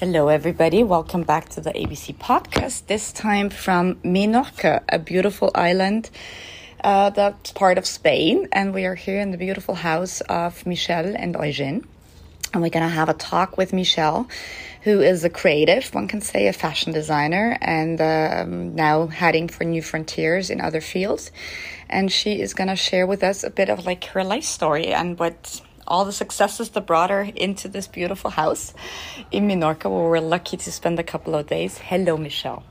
Hello, everybody. Welcome back to the ABC podcast. This time from Menorca, a beautiful island uh, that's part of Spain. And we are here in the beautiful house of Michelle and Eugene. And we're going to have a talk with Michelle, who is a creative, one can say a fashion designer, and um, now heading for new frontiers in other fields. And she is going to share with us a bit of like her life story and what all the successes that brought her into this beautiful house in Minorca, where we're lucky to spend a couple of days. Hello, Michelle.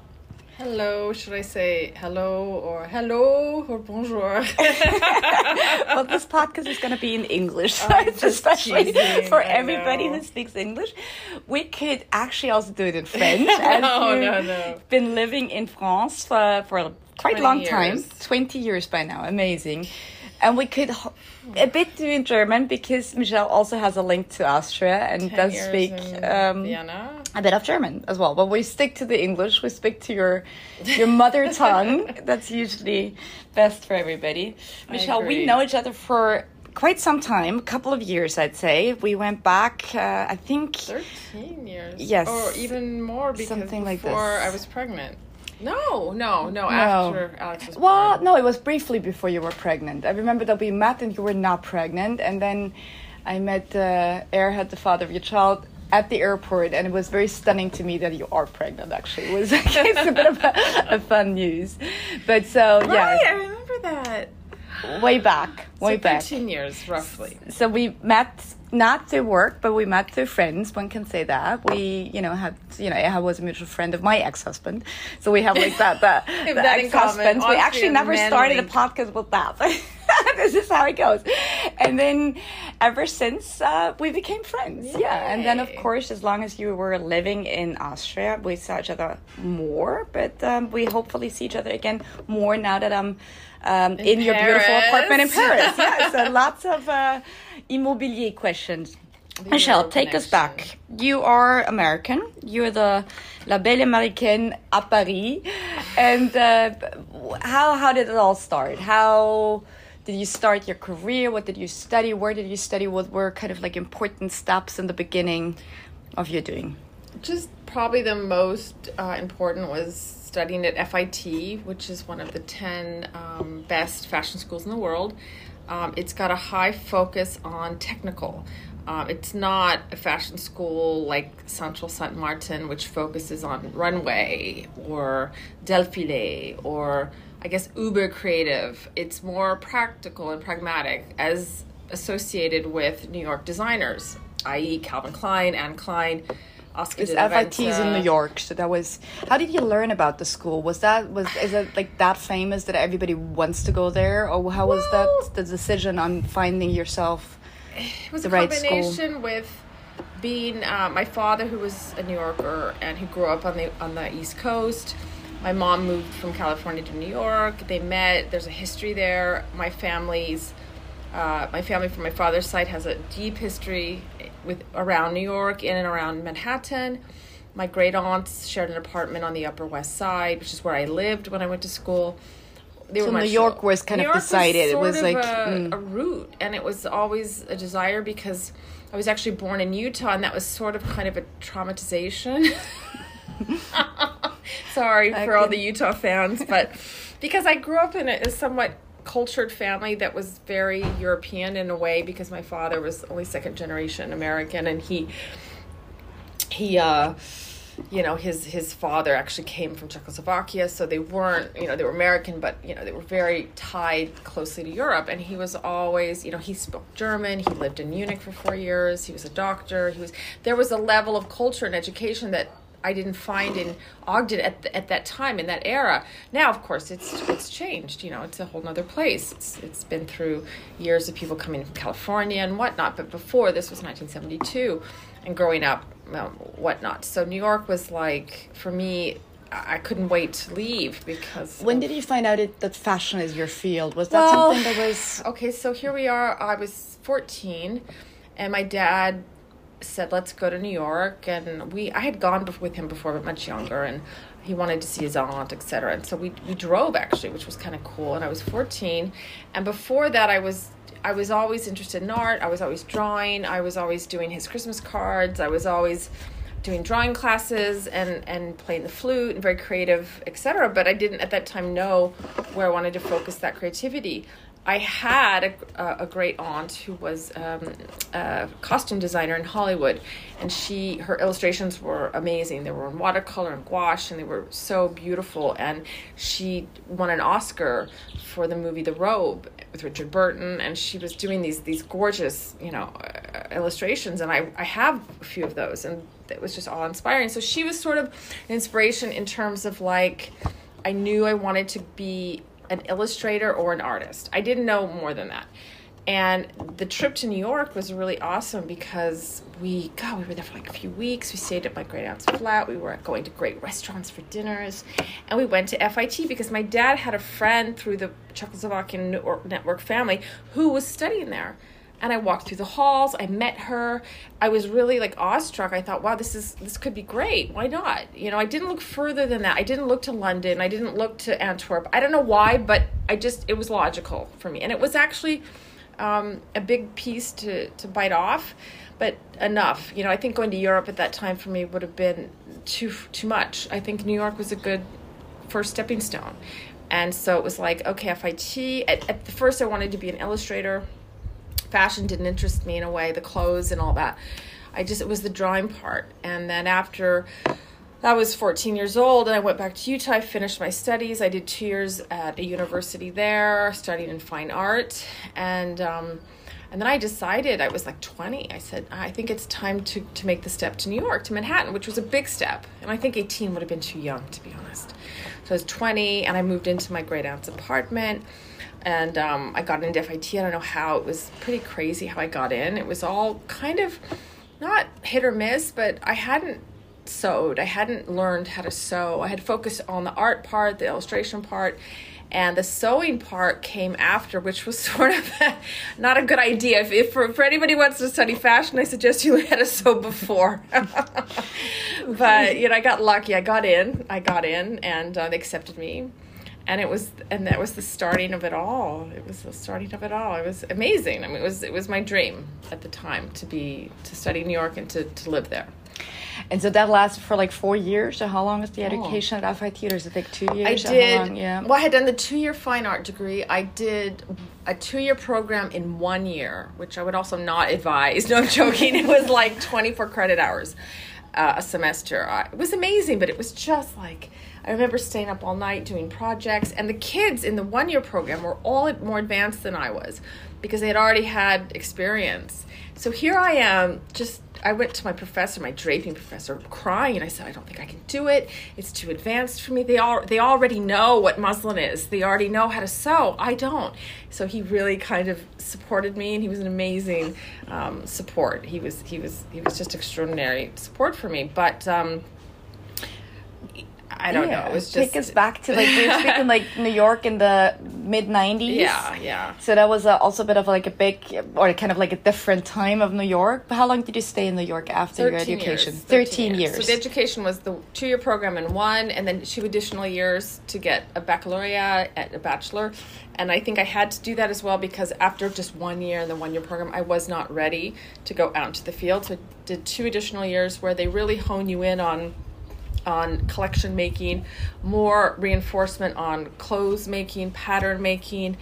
Hello, should I say hello or hello or bonjour? well, this podcast is going to be in English, oh, so it's especially teasing, for I everybody know. who speaks English. We could actually also do it in French. No, no, no. Been living in France for, for a quite 20 long time, 20 years by now. Amazing. And we could a bit do in German because Michelle also has a link to Austria and 10 does speak um, a bit of German as well. But we stick to the English. We speak to your your mother tongue. That's usually best for everybody. Michelle, we know each other for quite some time, a couple of years, I'd say. We went back, uh, I think. 13 years. Yes. Or even more because Something like before this. I was pregnant. No, no, no, after Alex was Well, born. no, it was briefly before you were pregnant. I remember that we met and you were not pregnant, and then I met uh, Erhard, the father of your child, at the airport, and it was very stunning to me that you are pregnant. Actually, it was it's a bit of a, a fun news, but so Right, yeah, I remember that. way back, way so back. 13 years, roughly. So we met not through work, but we met through friends. One can say that we, you know, had you know, I was a mutual friend of my ex-husband, so we have like that that, that ex-husbands. We actually never started a podcast with that. this is how it goes, and then ever since uh, we became friends. Yeah, and then of course, as long as you were living in Austria, we saw each other more. But um, we hopefully see each other again more now that I'm. Um, in, your beautiful apartment in Paris. Yeah, so lots of uh, immobilier questions. Michelle, Euro take us back. You are American. You're the La Belle Américaine à Paris. And uh, how how did it all start? How did you start your career? What did you study? Where did you study? What were kind of like important steps in the beginning of your doing? Just probably the most uh, important was studying at FIT, which is one of the 10 um, best fashion schools in the world. Um, it's got a high focus on technical. Um, it's not a fashion school like Central Saint Martin, which focuses on runway or défilé or I guess uber creative. It's more practical and pragmatic as associated with New York designers, i.e., Calvin Klein, Anne Klein, Oscar This de la FIT is in New York, so that was. How did you learn about the school? Was that was is it like that famous that everybody wants to go there, or how was that the decision on finding yourself? It was the a right school. combination with being uh, my father, who was a New Yorker and who grew up on the on the East Coast. My mom moved from California to New York. They met. There's a history there. My family's uh, my family from my father's side has a deep history with around New York, in and around Manhattan. My great aunts shared an apartment on the Upper West Side, which is where I lived when I went to school. They So New York was kind New of decided. It was like, a, mm. a route, and it was always a desire because I was actually born in Utah, and that was sort of kind of a traumatization. Sorry I for all the Utah fans, but because I grew up in a, a somewhat cultured family that was very European in a way because my father was only second generation American and he he uh you know his his father actually came from Czechoslovakia so they weren't you know they were American but you know they were very tied closely to Europe. And he was always you know he spoke German he lived in Munich for 4 years he was a doctor he was there was a level of culture and education that I didn't find in Ogden at, at that time in that era. Now, of course, it's it's changed. You know, it's a whole nother place. It's it's been through years of people coming from California and whatnot. But before this was 1972, and growing up, um, whatnot. So New York was like for me. I I couldn't wait to leave because When did you find out it, that fashion is your field? Was that Well- something that was okay, so here we are. I was 14, and my dad said, "Let's go to New York." And we, I had gone with him before, but much younger, and he wanted to see his aunt, etc. And so we we drove actually, which was kind of cool. And I was 14, and before that, I was. I was always interested in art. I was always drawing. I was always doing his Christmas cards. I was always doing drawing classes and and playing the flute and very creative, etc. But I didn't at that time know where I wanted to focus that creativity. I had a, a great aunt who was um, a costume designer in Hollywood, and she her illustrations were amazing. They were in watercolor and gouache, and they were so beautiful. And she won an Oscar for the movie The Robe with Richard Burton, and she was doing these these gorgeous, you know, uh, illustrations. And I I have a few of those, and it was just all inspiring. So she was sort of an inspiration in terms of like I knew I wanted to be an illustrator or an artist. I didn't know more than that. And the trip to New York was really awesome because we, God, we were there for like a few weeks. We stayed at my great aunt's flat. We were going to great restaurants for dinners. And we went to FIT because my dad had a friend through the Czechoslovakian network family who was studying there and I walked through the halls. I met her. I was really like awestruck. I thought, wow, this is this could be great. Why not? You know, I didn't look further than that. I didn't look to London. I didn't look to Antwerp. I don't know why, but I just it was logical for me, and it was actually um, a big piece to to bite off, but enough. You know, I think going to Europe at that time for me would have been too too much. I think New York was a good first stepping stone. And so it was like, okay, FIT. At, at first, I wanted to be an illustrator fashion didn't interest me in a way, the clothes and all that. I just, it was the drawing part. And then after I was 14 years old and I went back to Utah, I finished my studies. I did two years at a university there, studying in fine art. And, um, and then I decided, I was like 20, I said, I think it's time to, to make the step to New York, to Manhattan, which was a big step. And I think 18 would have been too young, to be honest. So I was 20 and I moved into my great aunt's apartment and um, I got into FIT. I don't know how. It was pretty crazy how I got in. It was all kind of not hit or miss, but I hadn't sewed. I hadn't learned how to sew. I had focused on the art part, the illustration part, and the sewing part came after, which was sort of not a good idea. If, if for, anybody wants to study fashion, I suggest you learn how to sew before. but you know, I got lucky. I got in. I got in, and uh, they accepted me and it was and that was the starting of it all it was the starting of it all it was amazing i mean it was it was my dream at the time to be to study new york and to, to live there and so that lasted for like four years. So how long is the oh. education oh. at FIT? Or is it like two years? I did. yeah. Well, I had done the two-year fine art degree. I did a two-year program in one year, which I would also not advise. No, I'm joking. it was like 24 credit hours uh, a semester. Uh, it was amazing, but it was just like I remember staying up all night doing projects, and the kids in the one year program were all more advanced than I was because they had already had experience. So here I am, just I went to my professor, my draping professor, crying, and I said, "I don't think I can do it. It's too advanced for me. They all they already know what muslin is. They already know how to sew. I don't." So he really kind of supported me, and he was an amazing um, support. He was he was he was just extraordinary support for me. But um, I don't yeah. know. It was just take us back to like we were speaking like New York in the mid '90s. Yeah, yeah. So that was uh, also a bit of like a big or kind of like a different time of New York. But how long did you stay in New York after your education? Years. Thirteen, years. years. So the education was the two-year program in one, and then two additional years to get a baccalaureate and a bachelor. And I think I had to do that as well because after just one year in the one-year program, I was not ready to go out into the field. So I did two additional years where they really hone you in on on collection making, more reinforcement on clothes making, pattern making,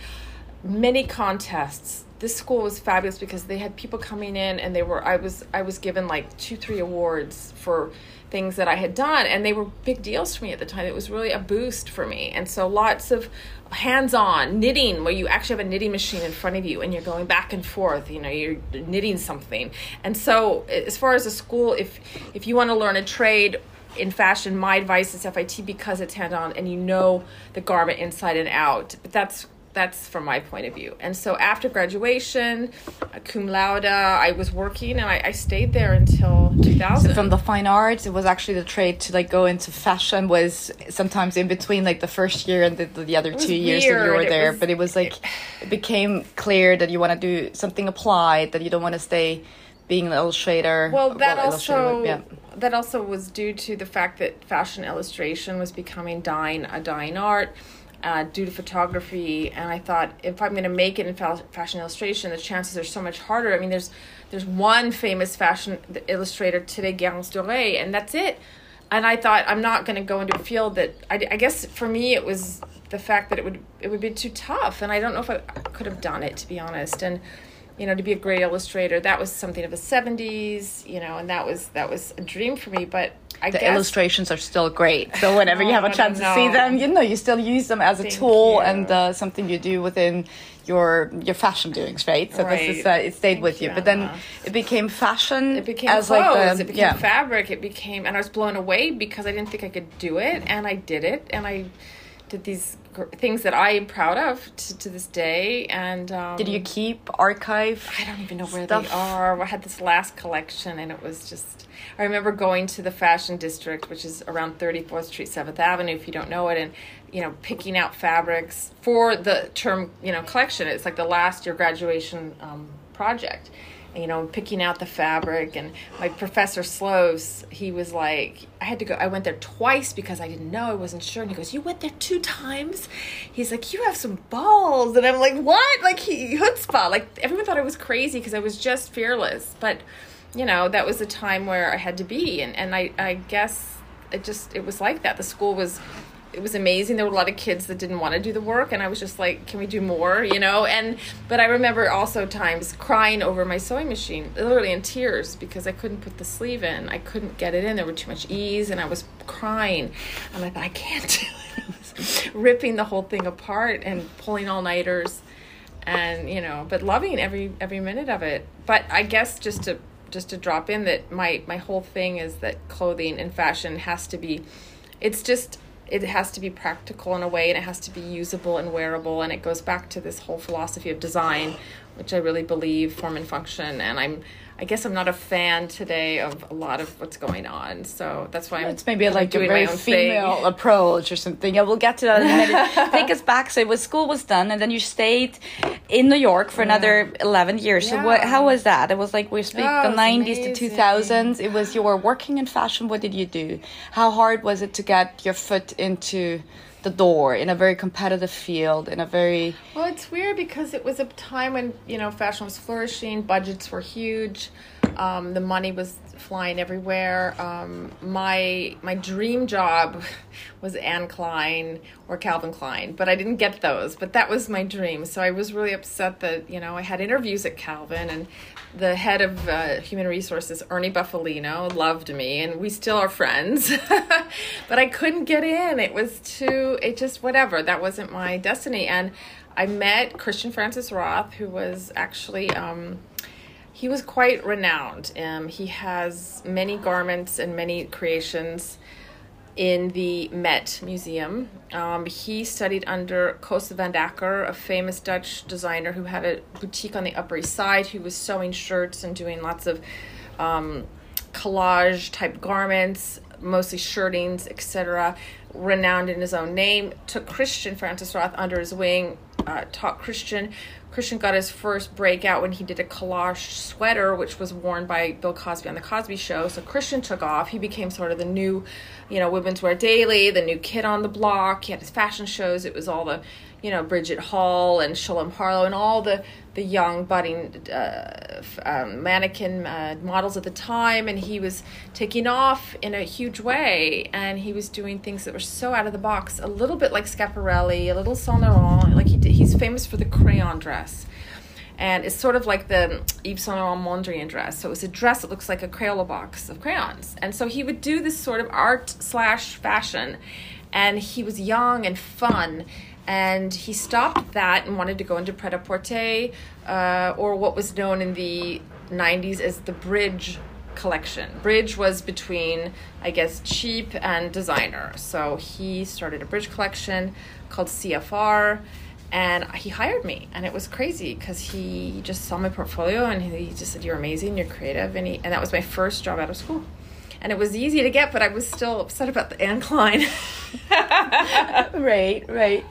many contests. This school was fabulous because they had people coming in and they were I was I was given like two three awards for things that I had done and they were big deals for me at the time. It was really a boost for me. And so lots of hands-on knitting where you actually have a knitting machine in front of you and you're going back and forth, you know, you're knitting something. And so as far as a school if if you want to learn a trade in fashion, my advice is FIT because it's hand on and you know the garment inside and out. But that's that's from my point of view. And so after graduation, uh, cum laude, I was working and I, I stayed there until 2000. So from the fine arts, it was actually the trade to like go into fashion was sometimes in between like the first year and the, the other two years that you were there. Was, but it was like, it became clear that you want to do something applied, that you don't want to stay being an illustrator. Well, that well, also yeah. that also was due to the fact that fashion illustration was becoming dying a dying art. Uh, due to photography, and I thought if I'm going to make it in fa- fashion illustration, the chances are so much harder. I mean, there's there's one famous fashion illustrator today, Garance Doré, and that's it. And I thought I'm not going to go into a field that I, I guess for me it was the fact that it would it would be too tough, and I don't know if I could have done it to be honest. And you know, to be a great illustrator, that was something of the '70s, you know, and that was that was a dream for me. But I the guess, illustrations are still great. So whenever you have a chance to see them, you know you still use them as a Thank tool you. and uh, something you do within your your fashion doings, right? So this is uh, it stayed Thank with you. you, But then it became fashion. it became as clothes, like the it became yeah. fabric, it became, and I was blown away because I didn't think I could do it, and I did it, and I did these things that I am proud of to, to this day. And um, Did you keep archive? I don't even know where stuff? they are. I had this last collection, and it was just. I remember going to the fashion district, which is around 34th Street, 7th Avenue, if you don't know it, and you know, picking out fabrics for the term, you know, collection. It's like the last year graduation um, project. You know, picking out the fabric, and my professor Sloves, he was like, I had to go. I went there twice because I didn't know, I wasn't sure. And he goes, "You went there two times?" He's like, "You have some balls," and I'm like, "What?" Like he chutzpah. Like everyone thought I was crazy because I was just fearless, but you know that was a time where I had to be, and and I I guess it just it was like that. The school was it was amazing. There were a lot of kids that didn't want to do the work, and I was just like, "Can we do more?" You know. And but I remember also times crying over my sewing machine, literally in tears because I couldn't put the sleeve in. I couldn't get it in. There were too much ease, and I was crying. And I thought, I can't do it. Ripping the whole thing apart and pulling all nighters, and you know, but loving every every minute of it. But I guess just to just to drop in that my my whole thing is that clothing and fashion has to be it's just it has to be practical in a way and it has to be usable and wearable. And it goes back to this whole philosophy of design which i really believe form and function and i'm i guess i'm not a fan today of a lot of what's going on so that's why i'm It's maybe like a doing very my own thing. female approach or something. Yeah, we'll get to that in a minute. Take us back. So, it was school was done, and then you stayed in New York for another eleven years. So, what? How was that? It was like we speak Oh, the nineties to two thousands. It was you were working in fashion. What did you do? How hard was it to get your foot into the door in a very competitive field? In a very Well, it's weird because it was a time when you know fashion was flourishing, budgets were huge, um, the money was flying everywhere. Um, my my dream job was Anne Klein or Calvin Klein, but I didn't get those. But that was my dream, so I was really upset that you know I had interviews at Calvin and. The head of uh, human resources, Ernie Buffalino, loved me, and we still are friends. but I couldn't get in. It was too. It just whatever. That wasn't my destiny. And I met Christian Francis Roth, who was actually um, he was quite renowned. Um, he has many garments and many creations in the Met Museum. Um, he studied under Koos van den Akker, a famous Dutch designer who had a boutique on the Upper East Side, who was sewing shirts and doing lots of um, collage type garments, mostly shirtings, etc. Renowned in his own name. Took Christian Francis Roth under his wing, uh, taught Christian. Christian got his first breakout when he did a collage sweater, which was worn by Bill Cosby on the Cosby Show. So Christian took off. He became sort of the new, you know, Women's Wear Daily, the new kid on the block. He had his fashion shows. It was all the, you know, Bridget Hall and Shalom Harlow and all the the young budding uh, um, mannequin uh, models at the time. And he was taking off in a huge way. And he was doing things that were so out of the box, a little bit like Schiaparelli, a little Saint Laurent. Like he did, he's famous for the crayon dress and it's sort of like the Yves Saint Laurent Mondrian dress. So it was a dress that looks like a Crayola box of crayons. And so he would do this sort of art slash fashion, and he was young and fun. And he stopped that and wanted to go into pret a porter, uh, or what was known in the 90s as the bridge collection. Bridge was between, I guess, cheap and designer. So he started a bridge collection called CFR and he hired me and it was crazy because he just saw my portfolio and he just said you're amazing you're creative and, he, and that was my first job out of school and it was easy to get but i was still upset about the Klein. right, right.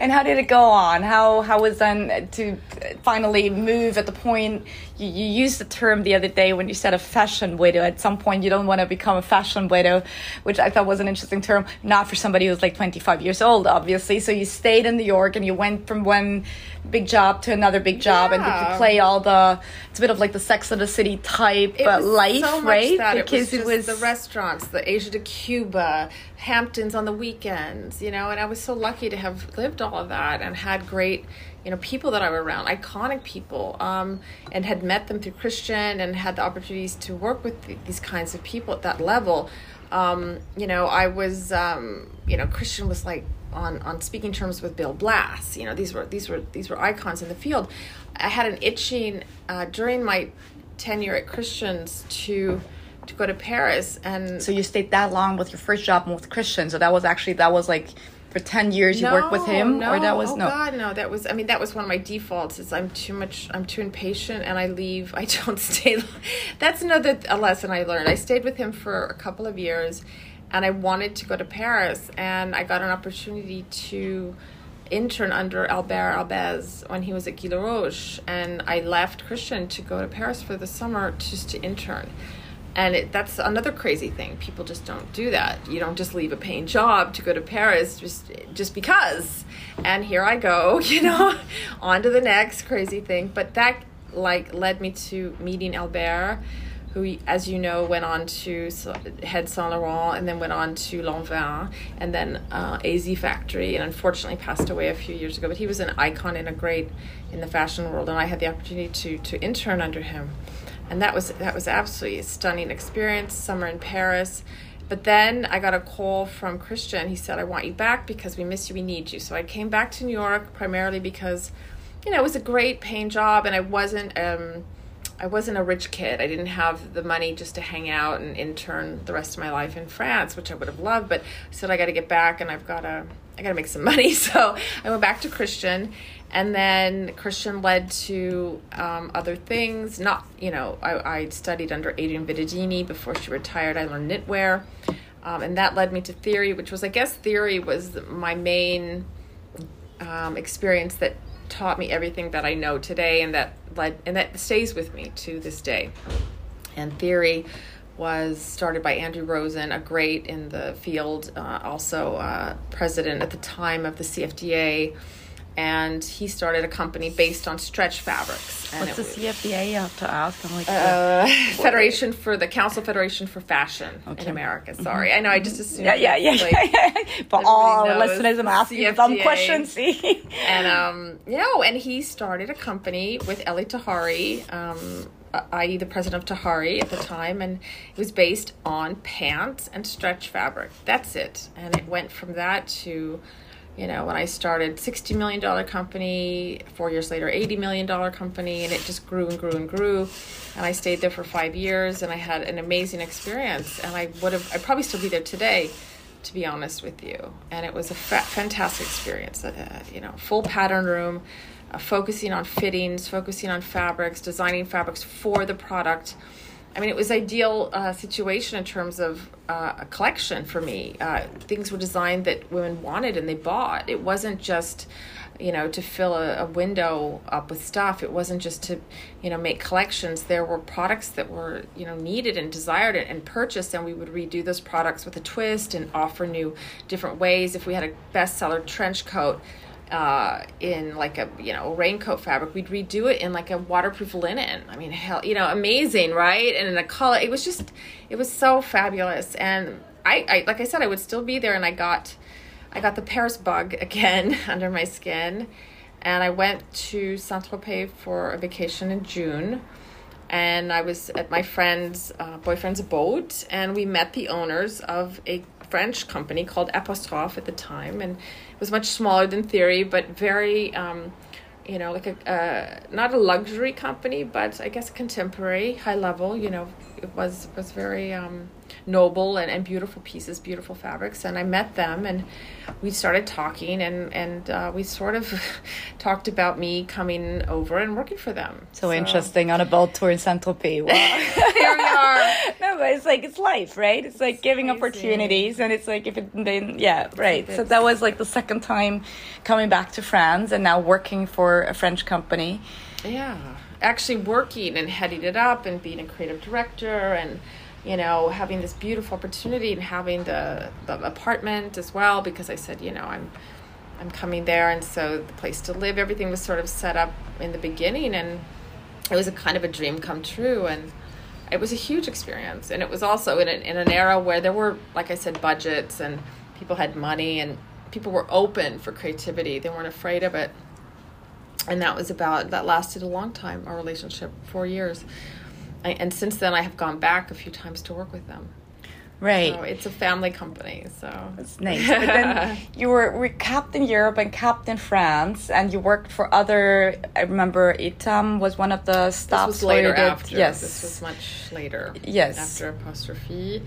And how did it go on? How how was then to finally move at the point you, you used the term the other day when you said a fashion widow. At some point, you don't want to become a fashion widow, which I thought was an interesting term, not for somebody who's like 25 years old, obviously. So you stayed in New York and you went from one big job to another big job, yeah. and did you play all the? It's a bit of like the Sex of the City type it life, so right? because it was, it was the restaurants, the Asia de Cuba, Hamptons on the weekends, you know, and I was so lucky to have lived all of that and had great, you know, people that I were around, iconic people, um, and had met them through Christian and had the opportunities to work with these kinds of people at that level. Um, you know, I was, um, you know, Christian was like on on speaking terms with Bill Blass. You know, these were these were these were icons in the field. I had an itching uh, during my tenure at Christians to to go to Paris and so you stayed that long with your first job with Christian. So that was actually that was like for 10 years you no, worked with him no. or that was oh no. God no. That was i mean that was one of my defaults is i'm too much i'm too impatient and i leave. I don't stay that's another a lesson i learned. I stayed with him for a couple of years and i wanted to go to paris and i got an opportunity to intern under Albert Elbaz when he was at Guy Laroche, and I left Christian to go to Paris for the summer just to intern and it, that's another crazy thing. People just don't do that. You don't just leave a paying job to go to paris just just because. And here i go you know on to the next crazy thing. But that like led me to meeting albert who as you know went on to head saint laurent and then went on to lanvin and then uh, az factory and unfortunately passed away a few years ago. But he was an icon and a great in the fashion world. And i had the opportunity to to intern under him and that was that was absolutely a stunning experience. Summer in Paris. But then I got a call from Christian. He said, I want you back because we miss you, we need you. So I came back to New York primarily because, you know, it was a great paying job and I wasn't um I wasn't a rich kid. I didn't have the money just to hang out and intern the rest of my life in France, which I would have loved, but I said I gotta get back and I've gotta I gotta make some money. So I went back to Christian and then Christian led to um, other things. Not, you know, I, I studied under Adrienne Vittadini before she retired. I learned knitwear, um, and that led me to theory, which was, I guess, theory was my main um, experience that taught me everything that I know today, and that led and that stays with me to this day. And theory was started by Andrew Rosen, a great in the field, uh, also uh, president at the time of the CFDA and he started a company based on stretch fabrics. And What's the CFDA? You have to ask. I'm like, uh, Federation for the Council Federation for Fashion okay. in America. Mm-hmm. Sorry, mm-hmm. I know. I just assumed. Yeah, yeah, yeah, like, yeah, yeah. For all listeners, I'm asking CFDA. some questions. and um, you know, and he started a company with Elie Tahari. Um, i.e., the president of Tahari at the time, and it was based on pants and stretch fabric. That's it. And it went from that to you know, when I started, $60 million company, four years later, $80 million company, and it just grew and grew and grew. And I stayed there for five years and I had an amazing experience. And I would have, I'd probably still be there today, to be honest with you. And it was a fa- fantastic experience. Uh, you know, full pattern room, uh, focusing on fittings, focusing on fabrics, designing fabrics for the product I mean, it was ideal uh, situation in terms of uh, a collection for me. Uh, things were designed that women wanted and they bought. It wasn't just, you know, to fill a, a, window up with stuff. It wasn't just to, you know, make collections. There were products that were, you know, needed and desired and purchased, and we would redo those products with a twist and offer new, different ways. If we had a bestseller trench coat, uh, in like a you know raincoat fabric. We'd redo it in like a waterproof linen. I mean, hell, you know, amazing, right? And in a color, it was just, it was so fabulous. And I, I like I said, I would still be there, and I got, I got the Paris bug again under my skin, and I went to Saint Tropez for a vacation in June. And I was at my friend's uh, boyfriend's boat, and we met the owners of a French company called Apostrophe at the time, and it was much smaller than Theory, but very, um, you know, like a uh, not a luxury company, but I guess contemporary, high level. You know, it was was very um, noble and, and beautiful pieces, beautiful fabrics. And I met them and we started talking and, and uh, we sort of talked about me coming over and working for them. So, so. interesting on a boat tour in Saint Tropez. Wow. Here we are. no, but it's like, it's life, right? It's like it's giving opportunities and it's like, if it then, yeah, right. So that was like the second time coming back to France and now working for a French company. Yeah. Actually working and heading it up and being a creative director and you know, having this beautiful opportunity and having the, the apartment as well because I said, you know, I'm I'm coming there and so the place to live, everything was sort of set up in the beginning and it was a kind of a dream come true and it was a huge experience. And it was also in, a, in an era where there were like i said budgets and people had money and people were open for creativity. They weren't afraid of it. And that was about that lasted a long time our relationship four years I, and since then, I have gone back a few times to work with them. Right. So it's a family company, so it's nice. But then you were, were capped in Europe and capped in France, and you worked for other. I remember Etam was one of the stops. Later did, after. Yes. This was much later. Yes. After apostrophe,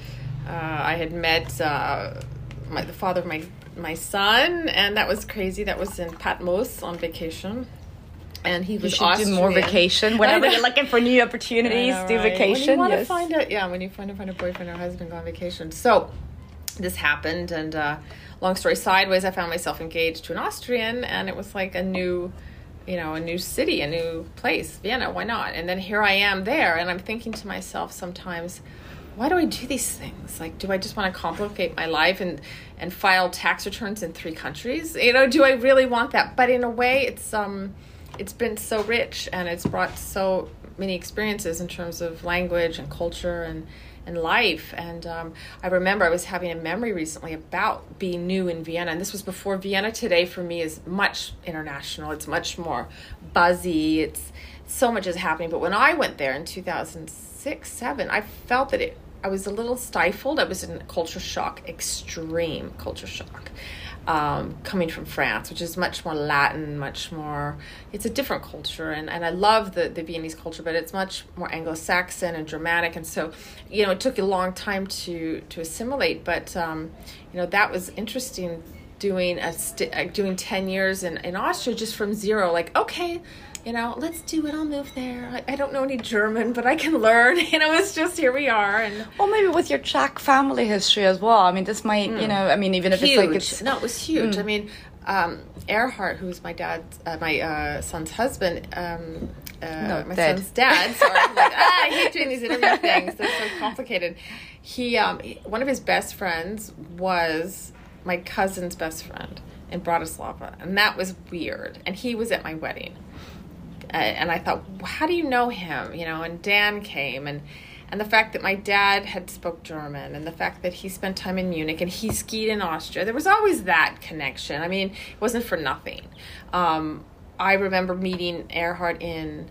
uh, I had met uh, my, the father of my my son, and that was crazy. That was in Patmos on vacation and he was you should Austrian. do more vacation whenever you're looking for new opportunities. Know, do right? vacation. When you want yes. to find a yeah, when you find to find a boyfriend or husband, go on vacation. So this happened, and uh, long story sideways, I found myself engaged to an Austrian, and it was like a new. You know, a new city, a new place, Vienna, why not? And then here I am there, and I'm thinking to myself sometimes, why do I do these things? Like, do I just want to complicate my life and and file tax returns in three countries? You know, do I really want that? But in a way, it's um, it's been so rich and it's brought so many experiences in terms of language and culture and and life. And um, I remember I was having a memory recently about being new in Vienna, and this was before Vienna today for me is much international. It's much more buzzy. It's so much is happening. But when I went there in two thousand six, seven, I felt that it. I was a little stifled. I was in culture shock, extreme culture shock um, coming from France, which is much more Latin, much more, it's a different culture. And, and I love the, the Viennese culture, but it's much more Anglo Saxon and dramatic. And so, you know, it took a long time to, to assimilate, but, um, you know, that was interesting doing a st- uh, doing 10 years in, in Austria just from zero. Like, okay, you know, let's do it. I'll move there. I, I, don't know any German, but I can learn. You know, it's just here we are. And well, maybe with your Czech family history as well. I mean, this might, mm. you know, I mean, even if huge. it's like it's no, it was huge. Mm. I mean, um, Erhard, who's my dad, uh, my uh, son's husband. Um, uh, no, my dead. son's dad. Sorry, like, ah, I hate doing these interview things. They're so complicated. He, um, one of his best friends was my cousin's best friend in Bratislava, and that was weird. And he was at my wedding and I thought, how do you know him? You know, and Dan came, and and the fact that my dad had spoke German, and the fact that he spent time in Munich and he skied in Austria, there was always that connection. I mean, it wasn't for nothing. Um, I remember meeting Erhard in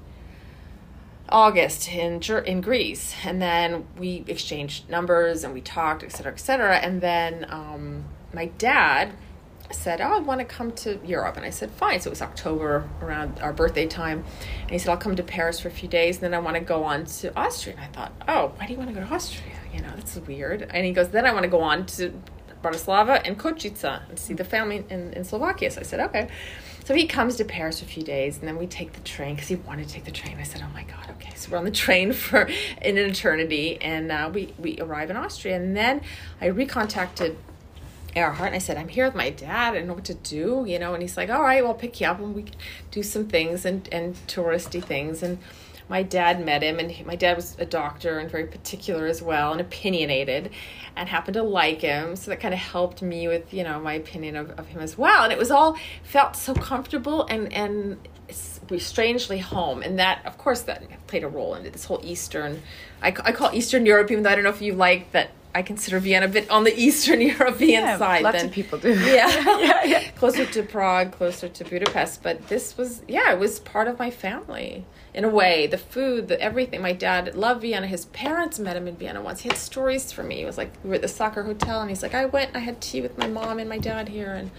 August in in Greece, and then we exchanged numbers and we talked, et cetera, et cetera. And then um, my dad said, Oh, I want to come to Europe. And I said, Fine. So it was October around our birthday time. And he said, I'll come to Paris for a few days and then I want to go on to Austria. And I thought, Oh, why do you want to go to Austria? You know, that's weird. And he goes, Then I want to go on to Bratislava and Košice and see the family in, in Slovakia. So I said, Okay. So he comes to Paris for a few days, and then we take the train because he wanted to take the train. I said, "Oh my God, okay." So we're on the train for in an eternity, and uh, we we arrive in Austria, and then I recontacted Erhard. And I said, I'm here with my dad. I don't know what to do, you know. And he's like, all right, well, pick you up and we do some things and, and touristy things. And my dad met him, and he, my dad was a doctor and very particular as well and opinionated and happened to like him. So that kind of helped me with, you know, my opinion of, of him as well. And it was all felt so comfortable and, and we strangely home. And that, of course, that played a role in. This whole Eastern, I, I call Eastern Europe, even though I don't know if you like that I consider Vienna a bit on the Eastern European yeah, side. Lots than, of people do. Yeah, yeah, yeah. Closer to Prague, closer to Budapest. But this was, yeah, it was part of my family in a way. The food, the everything. My dad loved Vienna. His parents met him in Vienna once. He had stories for me. It was like we were at the Sacher hotel, and he's like, I went. I had tea with my mom and my dad here, and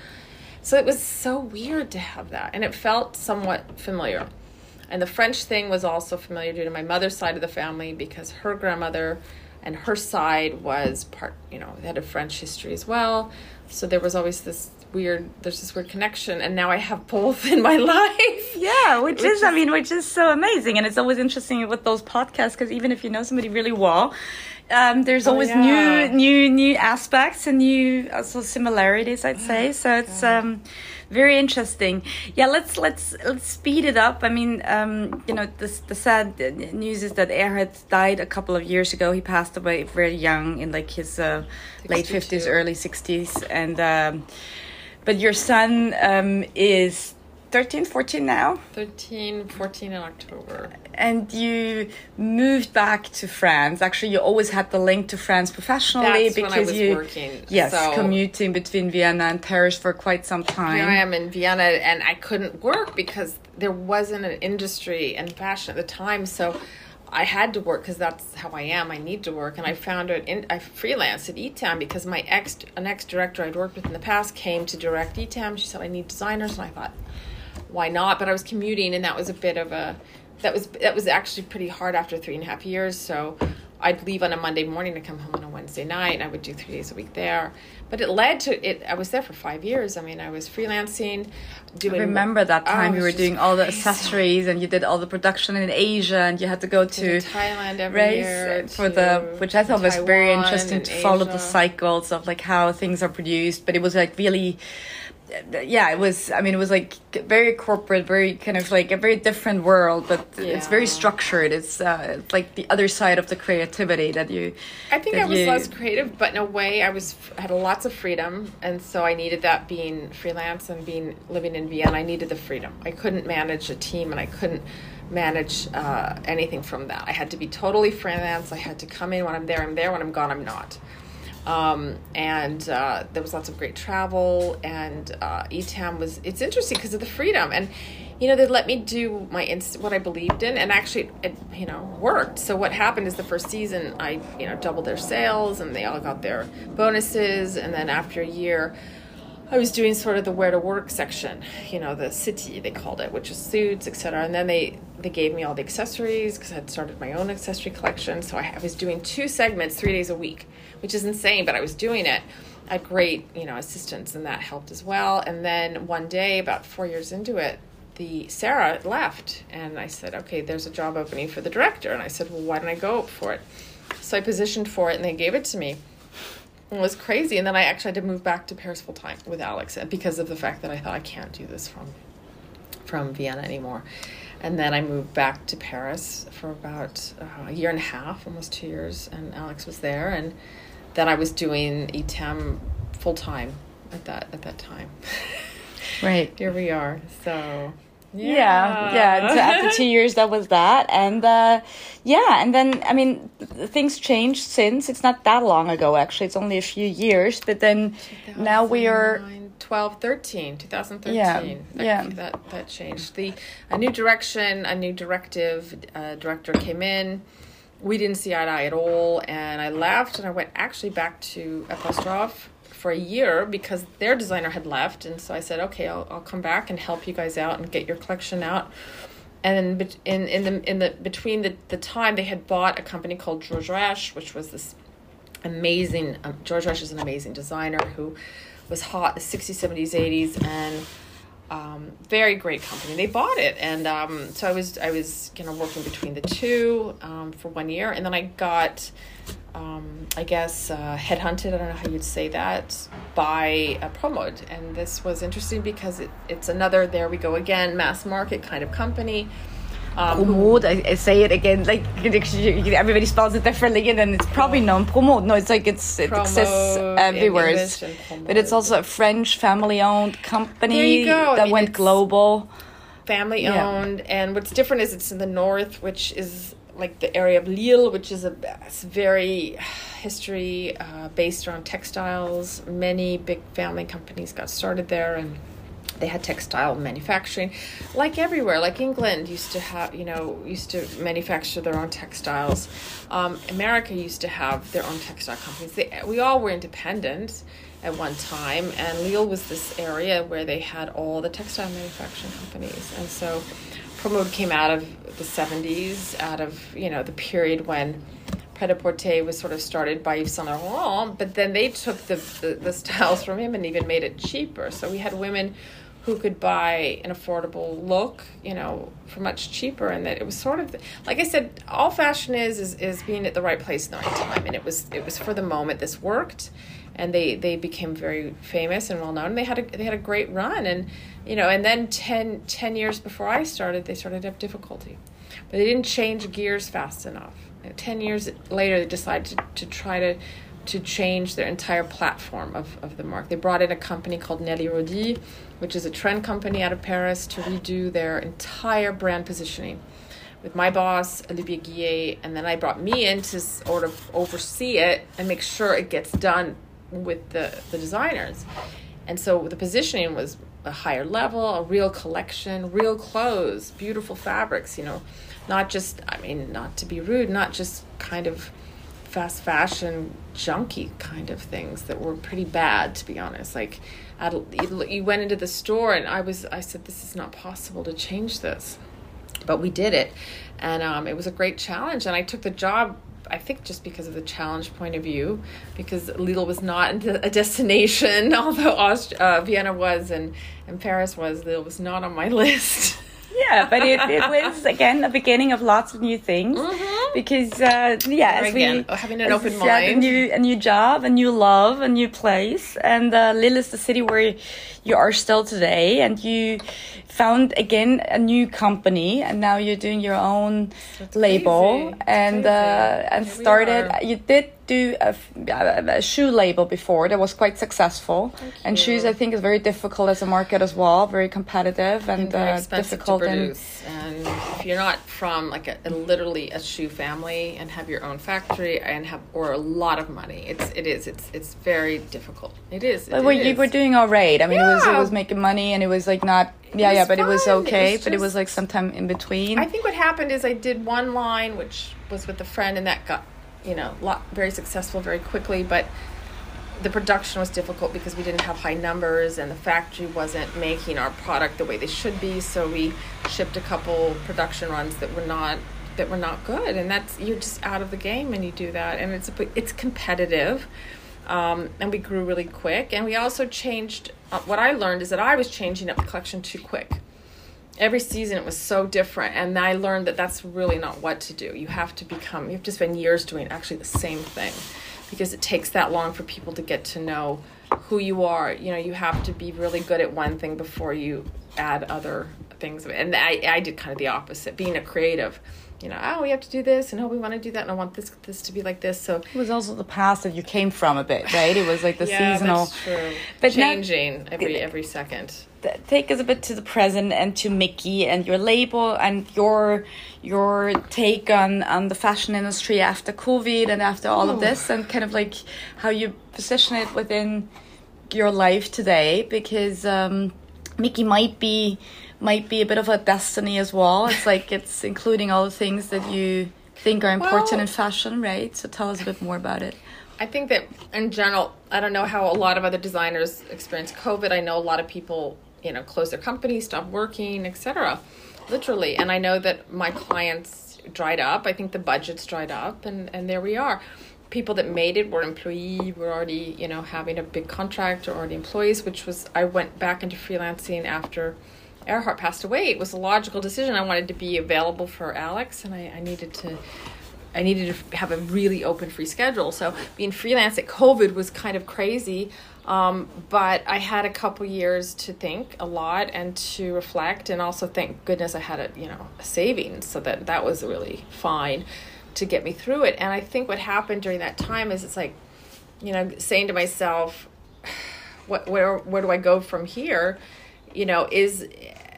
so it was so weird to have that, and it felt somewhat familiar. And the French thing was also familiar due to my mother's side of the family because her grandmother and her side was part you know they had a french history as well. So there was always this weird there's this weird connection and now i have both in my life. Yeah which, which is, is, i mean which is so amazing and it's always interesting with those podcasts because even if you know somebody really well um, there's oh, always yeah. new new new aspects and new also similarities i'd say. So it's um very interesting. Yeah let's let's let's speed it up. I mean um, you know the, the sad news is that erhard died a couple of years ago. He passed away very young in like his uh, late 50s early 60s and um, but your son um, is 13, 14 now? 13, 14 in October. And you moved back to France. Actually, you always had the link to France professionally That's because you working. Yes, so commuting between Vienna and Paris for quite some time. Here I am in Vienna and I couldn't work because there wasn't an industry in fashion at the time. So I had to work because that's how I am. I need to work, and I found it. In, I freelanced at Etam because my ex, an ex director I'd worked with in the past, came to direct Etam. She said I need designers, and I thought, why not? But I was commuting, and that was a bit of a, that was that was actually pretty hard after three and a half years. So I'd leave on a Monday morning to come home on a Wednesday night, and I would do three days a week there. But it led to it. I was there for five years. I mean, I was freelancing, doing. I remember that oh, time oh, you were doing all the accessories, and you did all the production in Asia, and you had to go to, to Thailand every year for the, which I thought was very interesting to follow the cycles of like how things are produced. But it was like really yeah, it was. I mean, it was like very corporate, very kind of like a very different world, but yeah. it's very structured. It's uh, like the other side of the creativity that you. I think I was you, less creative, but in a way, I was had lots of freedom, and so I needed that being freelance and being living in Vienna. I needed the freedom. I couldn't manage a team, and I couldn't manage uh, anything from that. I had to be totally freelance. I had to come in when I'm there. I'm there. When I'm gone, I'm not. Um, and uh, there was lots of great travel and uh, etam was it's interesting because of the freedom. And you know they let me do my inst- what i believed in and actually it you know worked. So what happened is the first season i you know doubled their sales and they all got their bonuses. And then after a year I was doing sort of the where to work section, you know, the city they called it, which is suits, etc. And then they they gave me all the accessories because I had started my own accessory collection. So I, I was doing two segments, three days a week, which is insane, but I was doing it. I had great, you know, assistants, and that helped as well. And then one day, about four years into it, the Sarah left, and I said, "Okay, there's a job opening for the director." And I said, "Well, why don't I go for it?" So I positioned for it, and they gave it to me. It was crazy, and then I actually had to move back to Paris full time with Alex because of the fact that I thought I can't do this from from Vienna anymore. And then I moved back to Paris for about uh, a year and a half, almost two years, and Alex was there, and then I was doing ETAM full time at that at that time. Right. Here we are. So yeah, yeah. So after two years, that was that, and uh, yeah, and then I mean, things changed since. It's not that long ago, actually. It's only a few years, but then now we are 12, 13, 2013. Yeah, that, yeah. That that changed. The a new direction, a new directive uh, director came in. We didn't see eye to eye at all, and I left, and I went actually back to Apostrophe for a year because their designer had left. And so i said okay i'll, I'll come back and help you guys out and get your collection out. And in, in the in the between the, the time they had bought a company called george rech which was this amazing um, george rech is an amazing designer who was hot the 60s 70s 80s and um, very great company. They bought it, and um, so I was I was you know working between the two um, for one year, and then I got um, I guess uh, headhunted. I don't know how you'd say that by a Promod, and this was interesting because it, it's another there we go again mass market kind of company um, I, I, say it again, like everybody spells it differently, and then it's probably known Promode. No, it's like it's it exists everywhere, but it's also a French family-owned company that I mean, went global. Family owned, yeah. and what's different is it's in the north, which is like the area of Lille, which is a very history uh, based around textiles. Many big family companies got started there, and they had textile manufacturing. Like everywhere like england used to have you know used to manufacture their own textiles. Um, america used to have their own textile companies. They, we all were independent at one time and lille was this area where they had all the textile manufacturing companies. And so promode came out of the 70s out of you know the period when pret-a-porter was sort of started by Yves Saint Laurent, but then they took the, the, the styles from him and even made it cheaper. So we had women who could buy an affordable look, you know, for much cheaper, and that it was sort of like I said, all fashion is is, is being at the right place in the right time, and it was it was for the moment. This worked, and they they became very famous and well known. They had a they had a great run, and you know, and then 10, 10 years before I started, they started to have difficulty, but they didn't change gears fast enough. Ten years later, they decided to, to try to to change their entire platform of, of the mark. They brought in a company called Nelly Rodi, which is a trend company out of Paris, to redo their entire brand positioning. With my boss, Olivier Guillet, and then I brought me in to sort of oversee it and make sure it gets done with the, the designers. And so the positioning was a higher level, a real collection, real clothes, beautiful fabrics, you know, not just, I mean, not to be rude, not just kind of fast fashion junky kind of things that were pretty bad to be honest. Like you went into the store and i was i said this is not possible to change this. But we did it. And um, it was a great challenge. And i took the job I think just because of the challenge point of view, because Lille was not a destination, although Aust- uh, Vienna was and, and Paris was, Lille was not on my list. yeah, but it, it was again the beginning of lots of new things. Mm-hmm. Because uh, yeah, as again, we, having an open mind, a new a new job, a new love, a new place, and uh, Lille is the city where you are still today, and you found again a new company, and now you're doing your own That's label, crazy. and uh, and started. You did do a, a, shoe label before that was quite successful. And shoes, I think, is very difficult as a market as well, very competitive and, and very uh, difficult. To produce. And if you're not from like a, a, literally a shoe family and have your own factory and have or a lot of money, it's it is it's it's very difficult. It is. It, but it you were doing all right. I mean, yeah. it was it was making money and it was like not yeah yeah, but fun. it was okay. It was but it was like sometime in between. I think what happened is I did one line which was with a friend and that got you know, lot, very successful very quickly, but the production was difficult because we didn't have high numbers and the factory wasn't making our product the way they should be. So we shipped a couple production runs that were not that were not good, and that's you're just out of the game when you do that, and it's it's competitive. Um, and we grew really quick, and we also changed. Uh, what I learned is that I was changing up the collection too quick. Every season it was so different and i learned that that's really not what to do. You have to become you have to spend years doing actually the same thing because it takes that long for people to get to know who you are. You know you have to be really good at one thing before you add other things. And i, I did kind of the opposite being a creative you know, oh, we have to do this, and oh, we want to do that, and I want this this to be like this. So it was also the past that you came from a bit, right? It was like the yeah, seasonal, that's true. but changing now, every every second. Take us a bit to the present and to Micky and your label and your your take on on the fashion industry after COVID and after all Ooh. of this, and kind of like how you position it within your life today, because um, Micky might be might be a bit of a destiny as well. It's like it's including all the things that you think are important well, in fashion, right? So tell us a bit more about it. I think that in general, I don't know how a lot of other designers experience COVID. I know a lot of people, you know, close their companies, stop working, etc. Literally, and I know that my clients dried up. I think the budgets dried up, and and there we are. People that made it were employee, were already, you know, having a big contract or already employees, which was I went back into freelancing after Erhard passed away, it was a logical decision. I wanted to be available for Alex, and I, I needed to. I needed to have a really open free schedule. So being freelance at COVID was kind of crazy. Um, but I had a couple years to think a lot and to reflect, and also thank goodness I had a you know a savings, so that that was really fine to get me through it. And I think what happened during that time is it's like, you know, saying to myself, what where where do I go from here? You know, is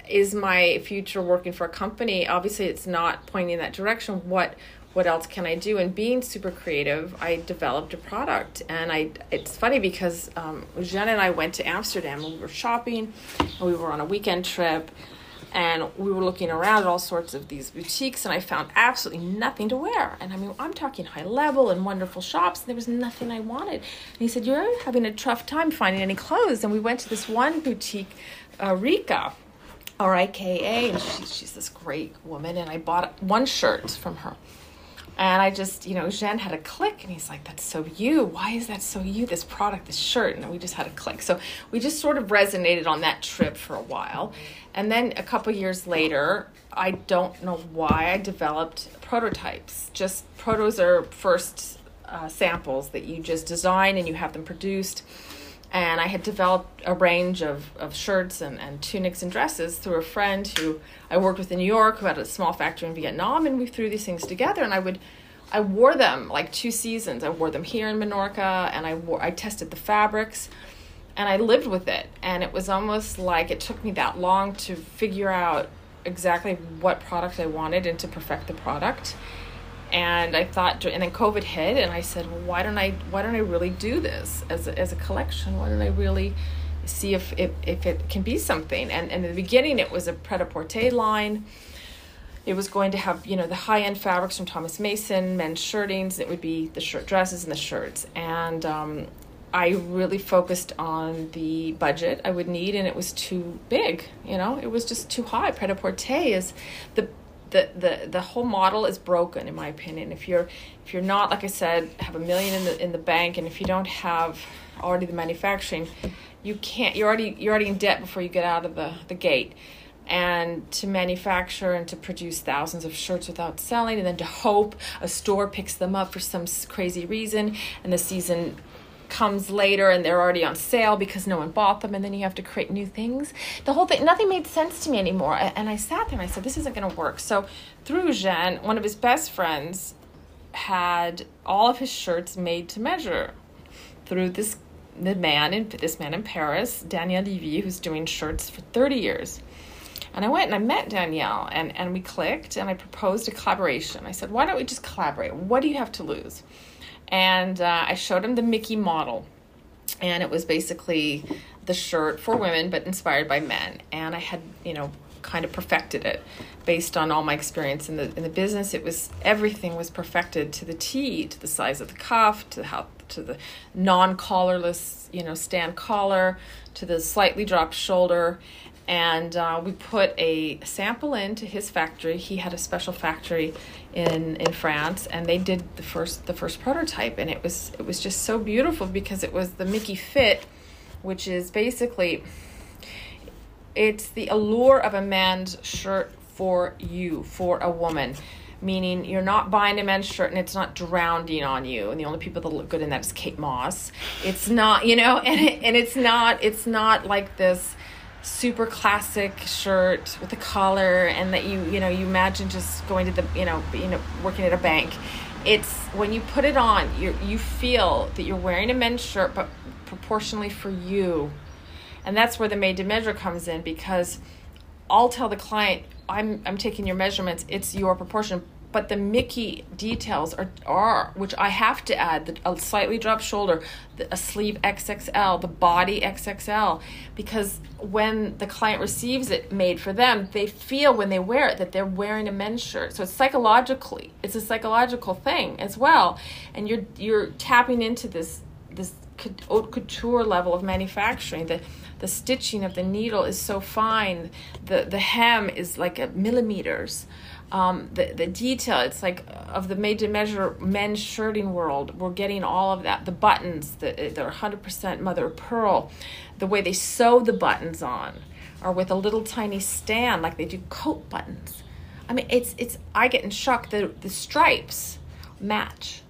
is my future working for a company obviously it's not pointing in that direction. What what else can i do? And being super creative i developed a product. And i it's funny because um, Jean and i went to amsterdam and we were shopping and we were on a weekend trip and we were looking around at all sorts of these boutiques and i found absolutely nothing to wear. And i mean i'm talking high level and wonderful shops and there was nothing i wanted. And he said you're having a tough time finding any clothes. And we went to this one boutique uh, rika R I K A, and she, she's this great woman. And I bought one shirt from her, And I just, you know, Jean had a click and he's like, that's so you. Why is that so you? This product, this shirt. And we just had a click. So we just sort of resonated on that trip for a while. And then a couple years later, I don't know why I developed prototypes. Just protos are first uh, samples that you just design and you have them produced and I had developed a range of, of shirts and, and tunics and dresses through a friend who I worked with in New York who had a small factory in Vietnam and we threw these things together and I would I wore them like two seasons. I wore them here in Menorca and I wore I tested the fabrics and I lived with it and it was almost like it took me that long to figure out exactly what product I wanted and to perfect the product and I thought, and then COVID hit, and I said, well, why don't I, why don't I really do this as a, as a collection? Why don't I really see if, if, if it can be something? And, and in the beginning, it was a pret-a-porter line. It was going to have, you know, the high-end fabrics from Thomas Mason, men's shirtings. It would be the shirt dresses and the shirts. And um, I really focused on the budget I would need, and it was too big. You know, it was just too high. Pret-a-porter is the the, the the whole model is broken in my opinion. If you're if you're not like i said have a million in the in the bank and if you don't have already the manufacturing you can't you're already you're already in debt before you get out of the the gate. And to manufacture and to produce thousands of shirts without selling and then to hope a store picks them up for some crazy reason and the season comes later and they're already on sale because no one bought them and then you have to create new things the whole thing nothing made sense to me anymore and i sat there and i said this isn't going to work so through jean one of his best friends had all of his shirts made to measure through this the man in this man in paris Daniel Lévy who's doing shirts for 30 years and I went and I met Daniel and, and we clicked and I proposed a collaboration. I said, why don't we just collaborate? What do you have to lose? And uh, I showed him the Micky model, and it was basically the shirt for women but inspired by men. And I had, you know, kind of perfected it based on all my experience in the in the business. It was everything was perfected to the T, to the size of the cuff, to how to the non-collarless, you know, stand collar, to the slightly dropped shoulder, and uh, we put a sample into his factory. He had a special factory in in France, and they did the first the first prototype, and it was it was just so beautiful because it was the Micky fit, which is basically it's the allure of a man's shirt for you for a woman. Meaning you're not buying a men's shirt and it's not drowning on you and the only people that look good in that is kate moss. It's not you know and, it, and it's not it's not like this super classic shirt with a collar and that you you know you imagine just going to the you know you know working at a bank. It's when you put it on you you feel that you're wearing a men's shirt but proportionally for you. And that's where the made to measure comes in because I'll tell the client I'm I'm taking your measurements. It's your proportion but the Micky details are, are which I have to add the, a slightly dropped shoulder, the, a sleeve XXL, the body XXL, because when the client receives it made for them, they feel when they wear it that they're wearing a men's shirt. So it's psychologically, it's a psychological thing as well, and you're you're tapping into this this haute couture level of manufacturing. The the stitching of the needle is so fine. The the hem is like a millimeters um, the the detail. It's like of the made to measure men's shirting world. We're getting all of that. The buttons that they're hundred percent mother of pearl. The way they sew the buttons on, or with a little tiny stand like they do coat buttons. I mean, it's it's. I get in shock. The the stripes match.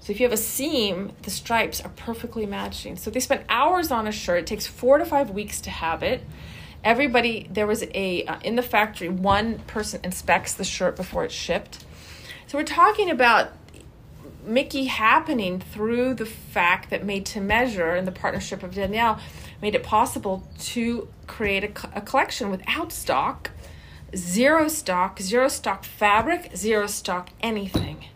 So if you have a seam, the stripes are perfectly matching. So they spent hours on a shirt. It takes four to five weeks to have it everybody there was a uh, in the factory one person inspects the shirt before it's shipped. So we're talking about Micky happening through the fact that made to measure and the partnership of Daniel made it possible to create a, a collection without stock. Zero stock zero stock fabric zero stock anything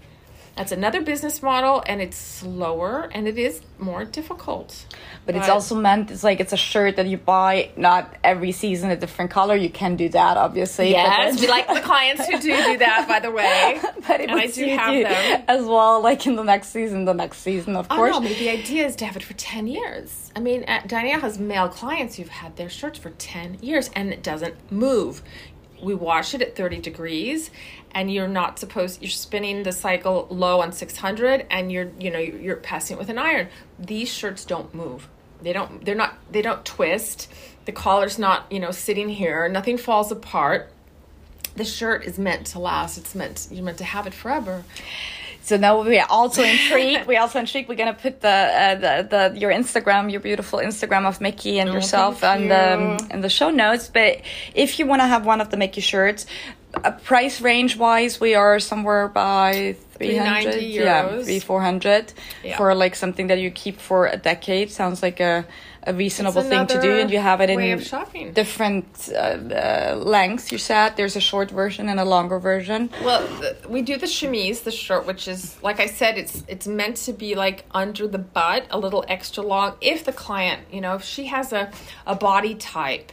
that's another business model, and it's slower and it is more difficult. But, but it's also meant it's like it's a shirt that you buy not every season a different color. You can do that, obviously. Yes, we like the clients who do do that, by the way. but it and I do have them as well. Like in the next season, the next season, of oh, course. No, but the idea is to have it for ten years. I mean, uh, Daniel has male clients who've had their shirts for ten years, and it doesn't move we wash it at 30 degrees and you're not supposed you're spinning the cycle low on 600 and you're you know you're passing it with an iron these shirts don't move they don't they're not they don't twist the collar's not you know sitting here nothing falls apart the shirt is meant to last it's meant you're meant to have it forever so now we're also intrigued. we're also intrigued. We're gonna put the, uh, the the your Instagram, your beautiful Instagram of Micky and Oh, yourself on the in the show notes. But if you want to have one of the Micky shirts, uh, price range wise, we are somewhere by. 300 390 yeah 3 400 Yeah. for like something that you keep for a decade sounds like a, a reasonable thing to do and you have it in different uh, uh, lengths you said there's a short version and a longer version Well, the, we do the chemise, the shirt, which is like I said, it's it's meant to be like under the butt, a little extra long. If the client, you know, if she has a a body type,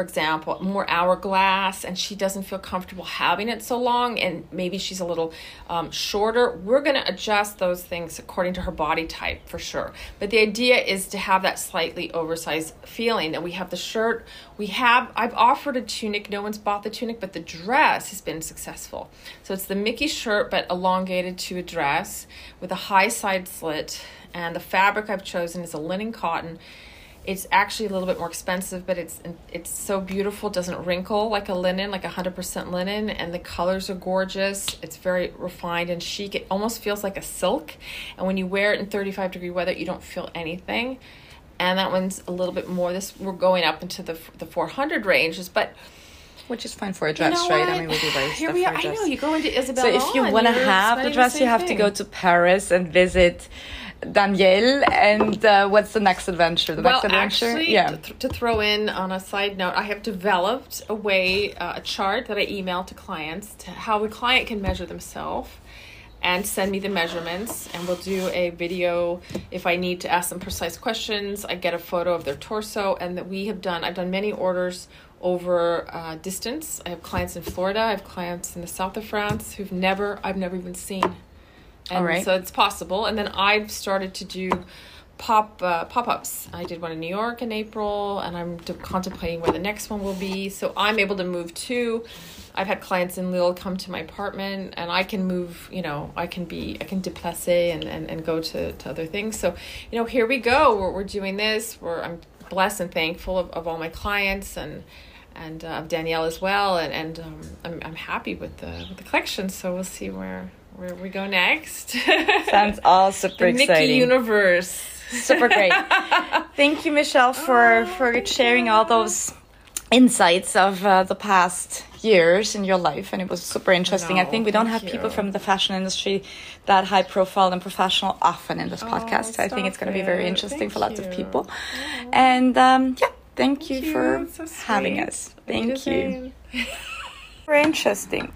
for example, more hourglass, and she doesn't feel comfortable having it so long, and maybe she's a little um, shorter, we're gonna adjust those things according to her body type for sure. But the idea is to have that slightly oversized feeling. And we have the shirt. We have I've offered a tunic. No one's bought the tunic, but the dress has been successful. So it's the Micky shirt, but elongated to a dress with a high side slit. And the fabric I've chosen is a linen cotton. It's actually a little bit more expensive, but it's it's so beautiful. It doesn't wrinkle like a linen, like a hundred percent linen, and the colors are gorgeous. It's very refined and chic. It almost feels like a silk, and when you wear it in thirty five degree weather, you don't feel anything. And that one's a little bit more. This we're going up into the the four hundred ranges, but which is fine for a you dress know right i mean we do very Here stuff we for are. a I know you go into Isabel. So if you want to have the dress, you have to go to Paris and visit Daniel. And uh, what's the next adventure? The Well, next adventure, actually, yeah. to, th- to throw in on a side note, I have developed a way, uh, a chart that I email to clients to how a client can measure themselves and send me the measurements and we'll do a video if i need to ask them precise questions i get a photo of their torso and that we have done i've done many orders over uh, distance i have clients in florida i have clients in the south of france who've never i've never even seen and All right. so it's possible. And then i've started to do pop uh, pop-ups. I did one in new york in april and i'm contemplating where the next one will be. So i'm able to move too. I've had clients in lille come to my apartment and i can move you know i can be i can deplace and, and, and go to, to other things. So you know here we go. We're, we're doing this. We're i'm blessed and thankful of, of all my clients and and uh, Daniel as well, and and um, I'm I'm happy with the with the collection. So we'll see where where we go next. Sounds all super the Micky universe. super great. Thank you, Michelle, for, for sharing all those insights of uh, the past years in your life and it was super interesting. I think we don't thank have people from the fashion industry that high profile and professional often in this podcast. So i think it's going to be very interesting for Thank lots of you. people. And um, yeah thank, you, you. for so having us. Thank you very interesting